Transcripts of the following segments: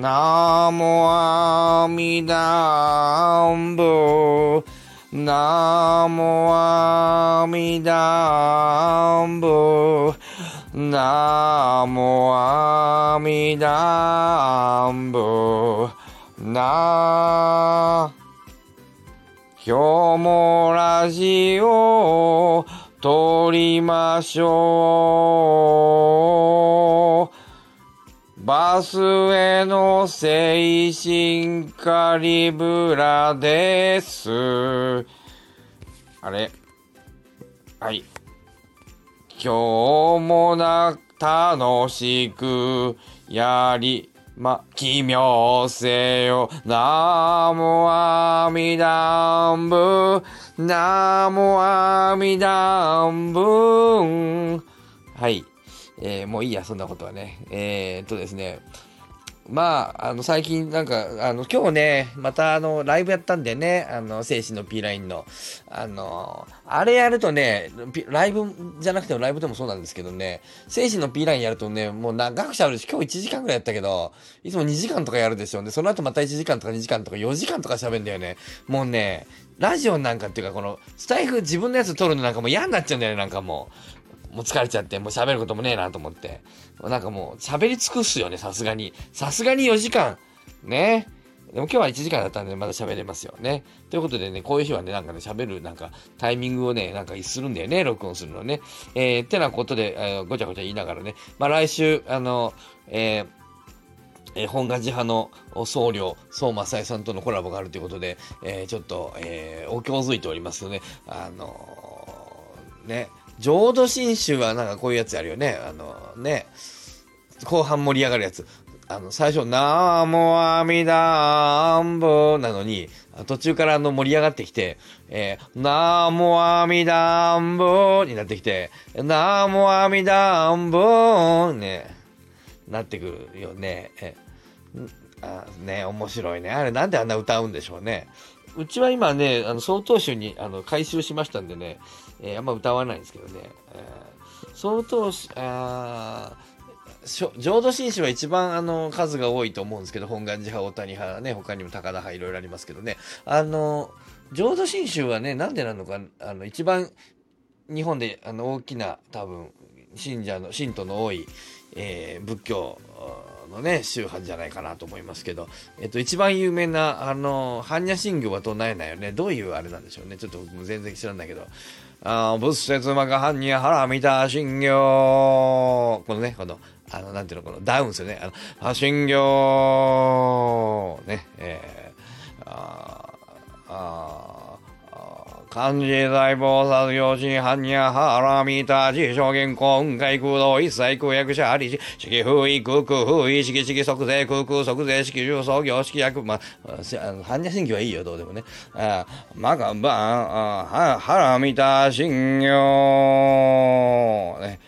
ナモアミダンブナモアミダンブナモアミダンブなひょうもラジオ撮りましょう。バスへの精神カリブラです。あれ？はい。今日もな、楽しくやりま、奇妙せよ。ナモアミダンブ。ナモアミダンブ。はい。えー、もういいや、そんなことはね。えー、っとですね。まあ、あの、最近なんか、あの、今日ね、またあの、ライブやったんでね、あの、精神の P ラインの、あの、あれやるとね、ライブじゃなくてもライブでもそうなんですけどね、精神の P ラインやるとね、もう長くしゃべるし、今日1時間ぐらいやったけど、いつも2時間とかやるでしょうね。その後また1時間とか2時間とか4時間とか喋るんだよね。もうね、ラジオなんかっていうか、この、スタイフ自分のやつ撮るのなんかもう嫌になっちゃうんだよね、なんかもう。もう疲れちゃって、もう喋ることもねえなと思って。なんかもう喋り尽くすよね、さすがに。さすがに4時間。ね。でも今日は1時間だったんでまだ喋れますよね。ということでね、こういう日はね、なんかね、喋るなんかタイミングをね、なんかするんだよね、録音するのね。えー、ってなことで、えー、ごちゃごちゃ言いながらね、まあ来週、あの、えー、えー、本願寺派の僧侶、相馬さえさんとのコラボがあるということで、えー、ちょっと、えー、お経づいておりますよね。あのー、ね、浄土真宗はなんかこういうやつやるよね。あのね、後半盛り上がるやつ。あの、最初、ナーモアミダンボなのに、途中からあの盛り上がってきて、えー、ナーモアミダンボになってきて、ナーモアミダンボね、なってくるよね。えあね、面白いね。あれなんであんな歌うんでしょうね。うちは今ね、あの、曹洞宗に、あの、改修しましたんでね、えー、あんま歌わないんですけどね、えー、曹洞宗、あ浄土真宗は一番あの数が多いと思うんですけど、本願寺派、大谷派ね、他にも高田派いろいろありますけどね、あの、浄土真宗はね、なんでなのか、あの、一番日本であの大きな多分、信者の、信徒の多い、えー、仏教のね、宗派じゃないかなと思いますけど、えっと、一番有名な、あの、般若心経は唱えないよね？どういうあれなんでしょうね？ちょっと僕も全然知らないけど。あ仏説魔が般若腹見た心経。このね、この、あの、なんていうの、このダウンですよね。あの、心経、ね、えー、ああ漢字財宝殺業心般若腹見た自証言今回空洞一切空役者ありし、式風意空空風意式式即税空空即税式重創業式役、まあ、般若心経はいいよ、どうでもね。あまかばん、腹見た心経、ね。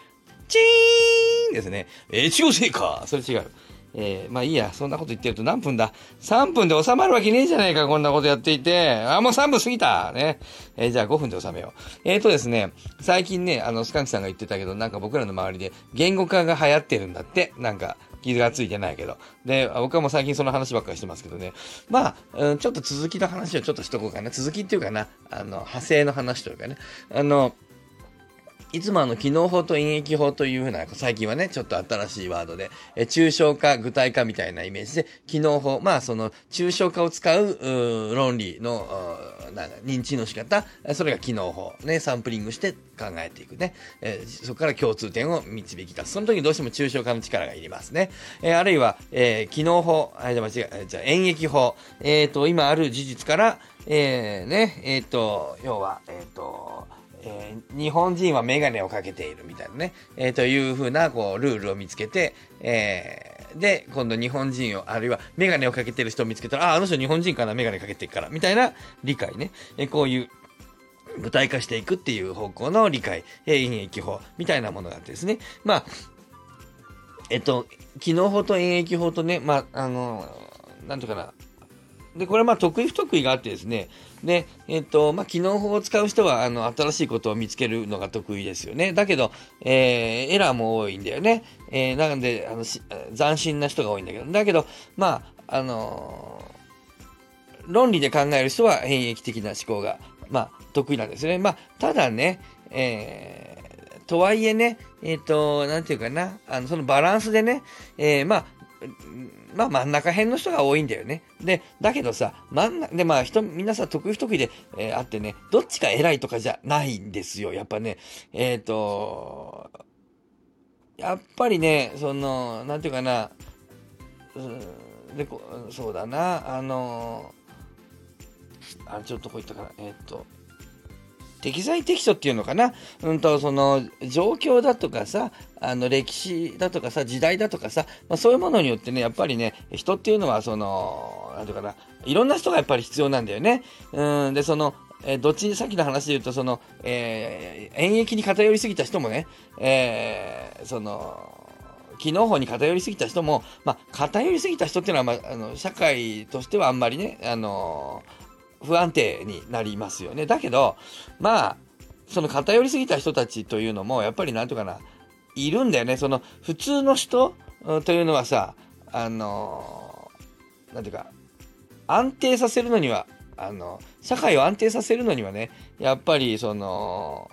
チーンですね。えー、違うせいか。それ違う。えー、まあいいや、そんなこと言ってると何分だ ?3 分で収まるわけねえじゃないか、こんなことやっていて。あ、もう3分過ぎたね。えー、じゃあ5分で収めよう。えーとですね、最近ね、あの、スカンキさんが言ってたけど、なんか僕らの周りで言語化が流行ってるんだって。なんか、傷がついてないけど。で、僕はもう最近その話ばっかりしてますけどね。まあ、うん、ちょっと続きの話をちょっとしとこうかな。続きっていうかな、あの、派生の話というかね。あの、いつもあの、機能法と演疫法というふうな、最近はね、ちょっと新しいワードで、え抽象化、具体化みたいなイメージで、機能法、まあその、抽象化を使う、う論理の、なん認知の仕方、それが機能法、ね、サンプリングして考えていくね。えー、そこから共通点を導き出す。その時どうしても抽象化の力がいりますね。えー、あるいは、えー、機能法、あ、じゃ間違え、じゃあ演疫法、えっ、ー、と、今ある事実から、えー、ね、えっ、ー、と、要は、えっ、ー、と、えー、日本人はメガネをかけているみたいなね、えー、というふうな、こう、ルールを見つけて、えー、で、今度日本人を、あるいはメガネをかけてる人を見つけたら、あ、あの人日本人かな、メガネかけてるから、みたいな理解ね。えー、こういう、具体化していくっていう方向の理解、えー、演疫法みたいなものがあってですね。まあ、えっと、機能法と演疫法とね、まあ、あの、なんとかな、で、これはまあ得意不得意があってですね、で、えっ、と、まあ、機能法を使う人は、あの、新しいことを見つけるのが得意ですよね。だけど、えー、エラーも多いんだよね。えー、なので、あの、斬新な人が多いんだけど、だけど、まあ、あの、論理で考える人は変易的な思考が、まあ、得意なんですよね。まあ、ただね、えー、とはいえね、えっ、ー、と、なんていうかな、あの、そのバランスでね、えー、まあ、まあ真ん中辺の人が多いんだよね。で、だけどさ、真ん中、でまあ人、みんなさ、得意不得意で、えー、あってね、どっちが偉いとかじゃないんですよ。やっぱね、えっ、ー、と、やっぱりね、その、なんていうかな、うん、でこそうだな、あの、あ、ちょっとこういったかな、えっ、ー、と、適材適所っていうのかな、うんと、その状況だとかさ、あの歴史だとかさ、時代だとかさ、まあ、そういうものによってね、やっぱりね、人っていうのは、その、なんていうかな、いろんな人がやっぱり必要なんだよね。うん、で、その、え、どっちにさっきの話で言うと、その、えー、演疫に偏りすぎた人もね、えー、その、機能法に偏りすぎた人も、まあ、偏りすぎた人っていうのは、まあ、あの社会としてはあんまりね、あの不安定になりますよね。だけど、まあ、その偏りすぎた人たちというのも、やっぱりなんとかな、いるんだよね。その、普通の人というのはさ、あの、なんていうか、安定させるのには、あの、社会を安定させるのにはね、やっぱり、その、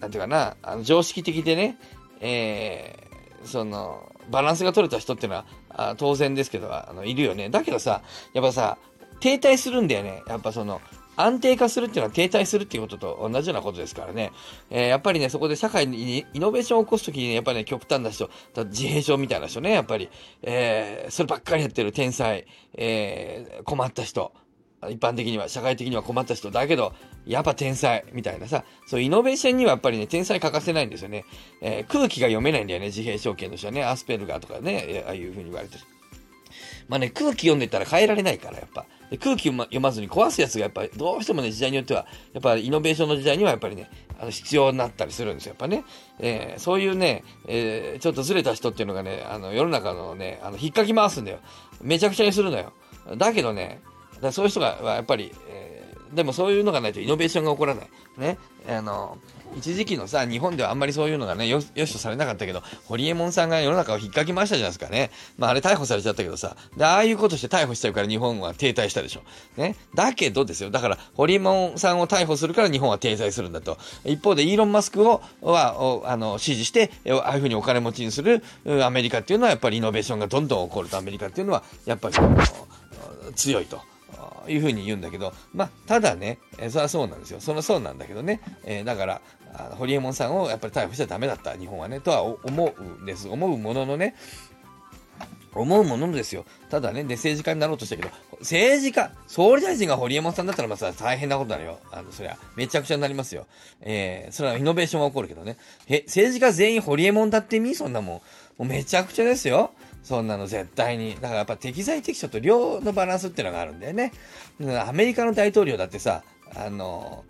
なんていうかな、あの常識的でね、えー、その、バランスが取れた人っていうのは、あ当然ですけど、あの、いるよね。だけどさ、やっぱさ、停滞するんだよね。やっぱその、安定化するっていうのは停滞するっていうことと同じようなことですからね。えー、やっぱりね、そこで社会にイノベーションを起こすときに、ね、やっぱりね、極端な人、自閉症みたいな人ね、やっぱり、えー、そればっかりやってる天才、えー、困った人、一般的には、社会的には困った人だけど、やっぱ天才みたいなさ、そうイノベーションにはやっぱりね、天才欠かせないんですよね。えー、空気が読めないんだよね、自閉症圏の人はね、アスペルガーとかね、ああいう風に言われてる。まあね、空気読んでたら変えられないから、やっぱ。で空気読まずに壊すやつがやっぱりどうしてもね、時代によっては、やっぱイノベーションの時代にはやっぱりね、あの必要になったりするんですよ、やっぱね。えー、そういうね、えー、ちょっとずれた人っていうのがね、あの世の中のね、あの引っかき回すんだよ。めちゃくちゃにするのよ。だけどね、だそういう人がやっぱり、え、でもそういうのがないとイノベーションが起こらない。ね。あの、一時期のさ、日本ではあんまりそういうのがね、よよしとされなかったけど、ホリエモンさんが世の中を引っかき回したじゃないですかね。まああれ逮捕されちゃったけどさ、で、ああいうことして逮捕しちゃうから日本は停滞したでしょ。ね。だけどですよ。だから、ホリエモンさんを逮捕するから日本は停滞するんだと。一方で、イーロン・マスクを、は、あの、支持して、ああいうふうにお金持ちにするアメリカっていうのは、やっぱりイノベーションがどんどん起こるとアメリカっていうのは、やっぱり、強いと。いうふうに言うんだけど、まあ、ただね、えー、それはそうなんですよ。そのそうなんだけどね、えー、だから、あのホリエモンさんをやっぱり逮捕しちゃダメだった、日本はね、とは思うんです。思うもののね、思うものですよ。ただね、で、政治家になろうとしたけど、政治家、総理大臣がホリエモンさんだったらまあ大変なことになるよ。あの、そりゃ、めちゃくちゃになりますよ。えー、それはイノベーションが起こるけどね。え、政治家全員ホリエモンだってみそんなもん。もうめちゃくちゃですよ。そんなの絶対に。だからやっぱ適材適所と量のバランスっていうのがあるんだよね。アメリカの大統領だってさ、あの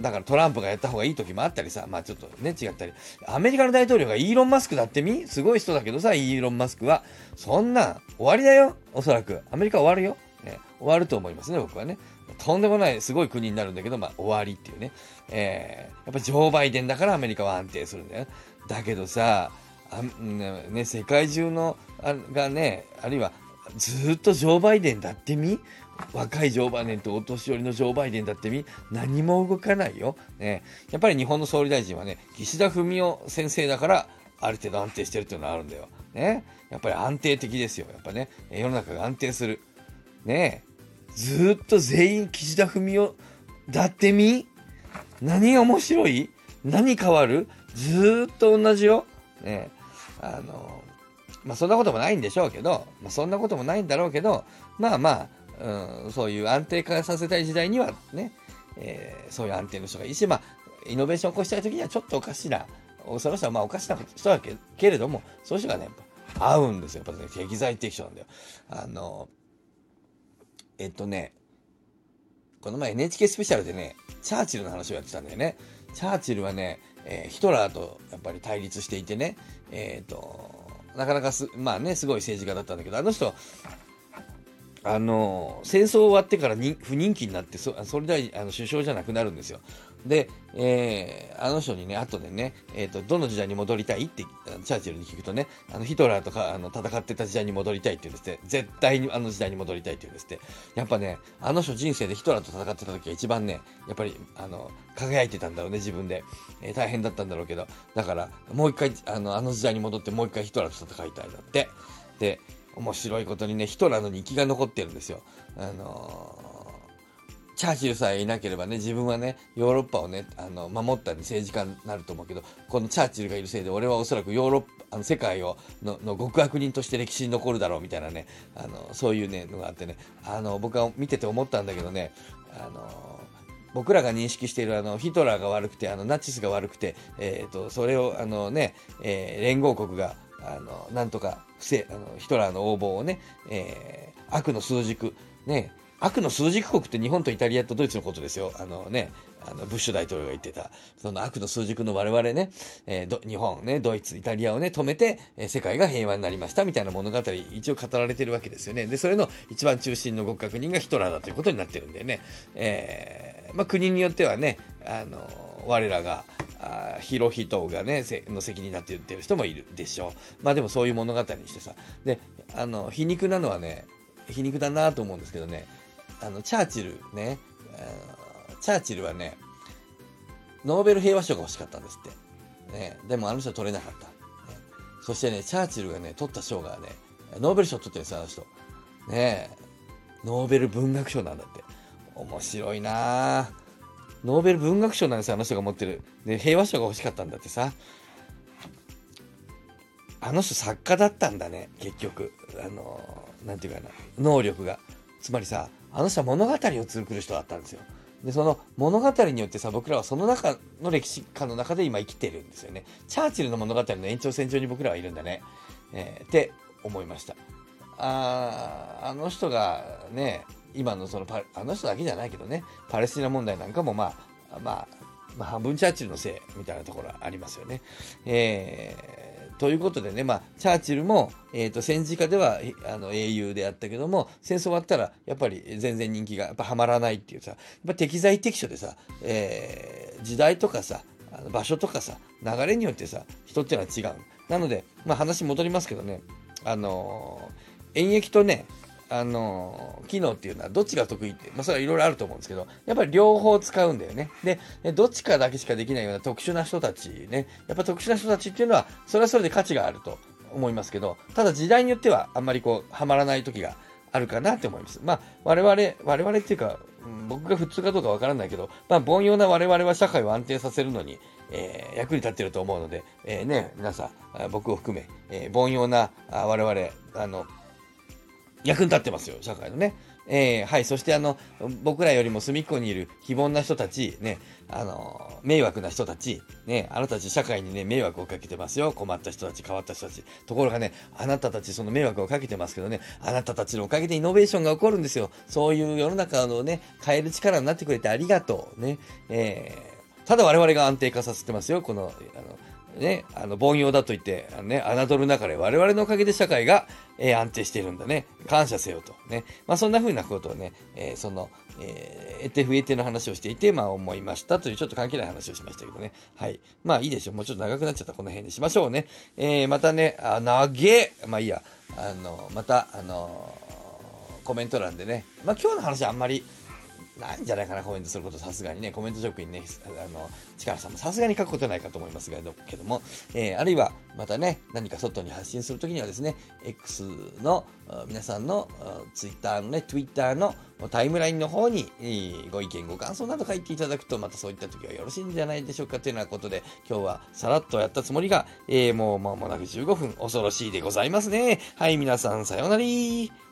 だからトランプがやった方がいい時もあったりさ、まあちょっとね、違ったり。アメリカの大統領がイーロン・マスクだってみ？すごい人だけどさ、イーロン・マスクは。そんな、終わりだよ。おそらく。アメリカ終わるよ。ね、終わると思いますね、僕はね。とんでもないすごい国になるんだけど、まあ終わりっていうね。えー、やっぱジョー・バイデンだからアメリカは安定するんだよ。だけどさ、あね、世界中のあがね、あるいはずっとジョー・バイデンだってみ？若いジョー・バイデンとお年寄りのジョー・バイデンだってみ？何も動かないよ。ね、やっぱり日本の総理大臣はね、岸田文雄先生だから、ある程度安定してるっていうのはあるんだよ。ね。やっぱり安定的ですよ。やっぱね、世の中が安定する。ねずっと全員岸田文雄だってみ？何が面白い？何変わる？ずっと同じよ。ねあの、まあそんなこともないんでしょうけど、まあそんなこともないんだろうけど、まあまあ、うん、そういう安定化させたい時代にはね、えー、そういう安定の人がいいし、まあ、イノベーションを起こしたい時にはちょっとおかしな、その人はまあおかしな人だけけれども、そういう人がね、合うんですよ。やっぱね、適材適所なんだよ。あの、えっとね、この前 NHK スペシャルでね、チャーチルの話をやってたんだよね。チャーチルはね、えー、ヒトラーとやっぱり対立していてね、えっ、ー、と、なかなかす、まあね、すごい政治家だったんだけど、あの人、あの戦争終わってから不人気になってそそれではあの首相じゃなくなるんですよ。で、えー、あの人にね、後でね、えーと、どの時代に戻りたい？ってチャーチルに聞くとね、あのヒトラーとかあの戦ってた時代に戻りたいって言うんですって、絶対にあの時代に戻りたいって言うんですって、やっぱね、あの人人生でヒトラーと戦ってた時が一番ね、やっぱりあの輝いてたんだろうね、自分で、えー、大変だったんだろうけど、だからもう一回あのあの時代に戻ってもう一回ヒトラーと戦いたいだって。で、面白いことにね、ヒトラーの日記が残ってるんですよ。あのー、チャーチルさえいなければね、自分はね、ヨーロッパをね、あの、守ったり政治家になると思うけど、このチャーチルがいるせいで、俺はおそらくヨーロッパ、あの世界をのの極悪人として歴史に残るだろうみたいなね、あのそういうね、のがあってね、あの、僕は見てて思ったんだけどね、あの僕らが認識しているあのヒトラーが悪くてあのナチスが悪くて、えーと、それをあの、ねえー、連合国があのなんとか不正あのヒトラーの横暴をね、えー、悪の数軸ね悪の数軸国って日本とイタリアとドイツのことですよ。あのね、あのブッシュ大統領が言ってた、その悪の数軸の我々ね、えー、日本ね、ドイツ、イタリアをね、止めて、えー、世界が平和になりましたみたいな物語、一応語られてるわけですよね。で、それの一番中心の極悪人がヒトラーだということになってるんでね、えー、まあ国によってはね、あの、我らが、あヒロヒトがねの責任だって言ってる人もいるでしょう。まあでもそういう物語にしてさ。であの皮肉なのはね皮肉だなと思うんですけどね。あのチャーチルねチャーチルはねノーベル平和賞が欲しかったんですって、ね、でもあの人は取れなかった、ね、そしてねチャーチルがね取った賞がねノーベル賞取ってるんですよあの人。ねノーベル文学賞なんだって。面白いなあノーベル文学賞なんですよ、あの人が持ってる。で、平和賞が欲しかったんだってさ。あの人作家だったんだね、結局。あの、なんていうかな、能力が。つまりさ、あの人は物語を作る人だったんですよ。で、その物語によってさ、僕らはその中の歴史観の中で今生きてるんですよね。チャーチルの物語の延長線上に僕らはいるんだね。えー、って思いました。ああの人がね、今のそのパあの人だけじゃないけどねパレスチナ問題なんかもまあまあまあ、半分チャーチルのせいみたいなところありますよね。えー、ということでね、まあ、チャーチルも、えーと、戦時下ではあの英雄であったけども戦争終わったらやっぱり全然人気がやっぱはまらないっていうさやっぱ適材適所でさ、えー、時代とかさ場所とかさ流れによってさ人っていうのは違う。なので、まあ、話戻りますけどねあの、演劇とねあの機能っていうのはどっちが得意って、まあ、それはいろいろあると思うんですけど、やっぱり両方使うんだよね。で、どっちかだけしかできないような特殊な人たちね、やっぱ特殊な人たちっていうのは、それはそれで価値があると思いますけど、ただ時代によってはあんまりこう、はまらない時があるかなって思います。まあ、我々、我々っていうか、僕が普通かどうかわからないけど、まあ、凡庸な我々は社会を安定させるのに、えー、役に立ってると思うので、えー、ね、皆さん、僕を含め、えー、凡庸な我々、あの、役に立ってますよ、社会のね。えー、はい。そしてあの、僕らよりも隅っこにいる非凡な人たち、ね、あの、迷惑な人たち、ね、あなたたち社会にね、迷惑をかけてますよ。困った人たち、変わった人たち。ところがね、あなたたちその迷惑をかけてますけどね、あなたたちのおかげでイノベーションが起こるんですよ。そういう世の中のね、変える力になってくれてありがとう。ね、えー、ただ我々が安定化させてますよ。この、あの、ね、あの、凡庸だと言って、あのね、侮る中で我々のおかげで社会が、えー、安定しているんだね。感謝せよと。ね。まあ、そんな風なことをね、えー、その、えー、得て増えての話をしていて、まあ、思いましたというちょっと関係ない話をしましたけどね。はい。まあ、いいでしょう。もうちょっと長くなっちゃったこの辺にしましょうね。えー、またね、あ、長え。まあ、いいや。あの、また、あのコメント欄でね、まあ、今日の話はあんまり、ないんじゃないかな、コメントすること、さすがにね、コメント職員ね、あの、力さんもさすがに書くことないかと思います、けども、えー、あるいは、またね、何か外に発信するときにはですね、X の皆さんの Twitter のね、Twitter のタイムラインの方にご意見、ご感想など書いていただくと、またそういった時はよろしいんじゃないでしょうかというようなことで、今日はさらっとやったつもりが、えー、もう間もなく15分、恐ろしいでございますね。はい、皆さん、さようなら。